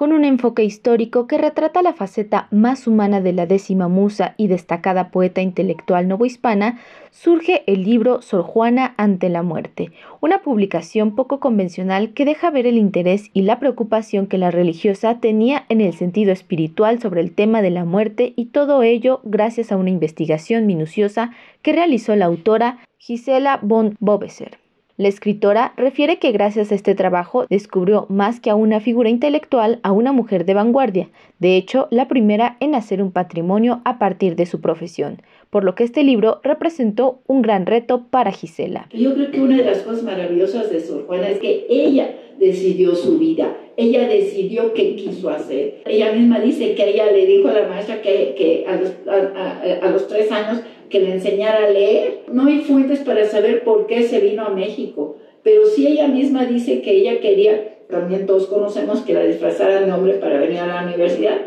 con un enfoque histórico que retrata la faceta más humana de la décima musa y destacada poeta intelectual novohispana, surge el libro Sor Juana ante la muerte, una publicación poco convencional que deja ver el interés y la preocupación que la religiosa tenía en el sentido espiritual sobre el tema de la muerte y todo ello gracias a una investigación minuciosa que realizó la autora Gisela von Bobeser. La escritora refiere que gracias a este trabajo descubrió más que a una figura intelectual a una mujer de vanguardia, de hecho la primera en hacer un patrimonio a partir de su profesión, por lo que este libro representó un gran reto para Gisela. Yo creo que una de las cosas maravillosas de Sor Juana es que ella decidió su vida, ella decidió qué quiso hacer. Ella misma dice que ella le dijo a la maestra que, a, los, tres años que le enseñara a leer. No hay fuentes para saber por qué se vino a México, pero sí ella misma dice que ella quería, también todos conocemos que la disfrazara de nombre para venir a la universidad.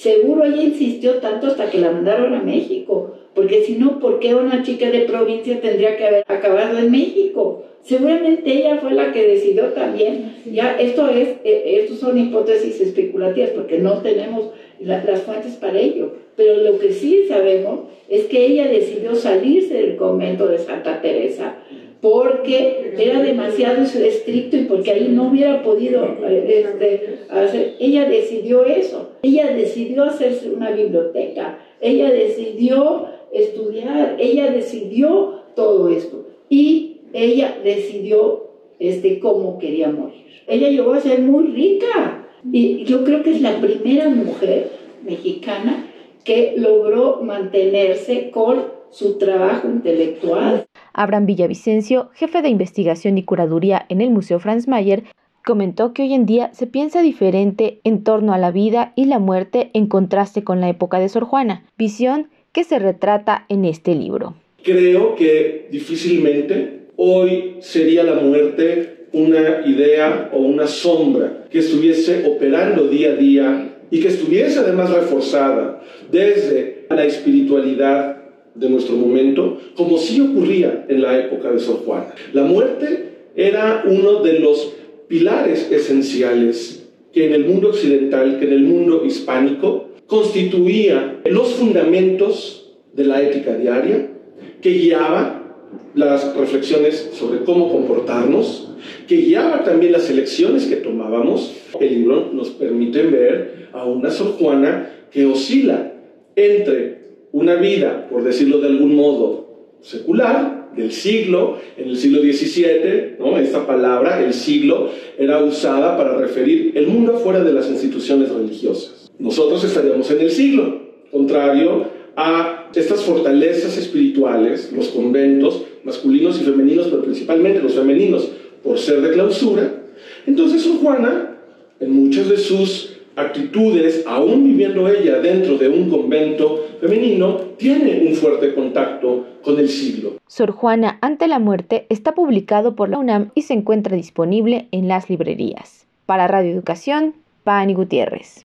Seguro ella insistió tanto hasta que la mandaron a México, porque si no, ¿por qué una chica de provincia tendría que haber acabado en México? Seguramente ella fue la que decidió también. Ya esto es, eh, estos son hipótesis especulativas porque no tenemos las fuentes para ello. Pero lo que sí sabemos es que ella decidió salirse del convento de Santa Teresa porque era demasiado estricto y porque ahí no hubiera podido este, hacer. Ella decidió eso. Ella decidió hacerse una biblioteca. Ella decidió estudiar. Ella decidió todo esto. Y ella decidió este, cómo quería morir. Ella llegó a ser muy rica. Y yo creo que es la primera mujer mexicana que logró mantenerse con su trabajo intelectual. Abraham Villavicencio, jefe de investigación y curaduría en el Museo Franz Mayer, comentó que hoy en día se piensa diferente en torno a la vida y la muerte en contraste con la época de Sor Juana, visión que se retrata en este libro. Creo que difícilmente hoy sería la muerte una idea o una sombra que estuviese operando día a día y que estuviese además reforzada desde la espiritualidad de nuestro momento, como sí ocurría en la época de Sor Juana. La muerte era uno de los pilares esenciales que en el mundo occidental, que en el mundo hispánico, constituía los fundamentos de la ética diaria, que guiaba las reflexiones sobre cómo comportarnos, que guiaba también las elecciones que tomábamos. El libro nos permite ver a una Sor Juana que oscila entre una vida, por decirlo de algún modo, secular, del siglo, en el siglo XVII, ¿no? esta palabra, el siglo, era usada para referir el mundo fuera de las instituciones religiosas. Nosotros estaríamos en el siglo, contrario a estas fortalezas espirituales, los conventos masculinos y femeninos, pero principalmente los femeninos, por ser de clausura. Entonces, Juana, en muchas de sus actitudes, aún viviendo ella dentro de un convento femenino, tiene un fuerte contacto con el siglo. Sor Juana ante la muerte está publicado por la UNAM y se encuentra disponible en las librerías. Para Radio Educación, Pani Gutiérrez.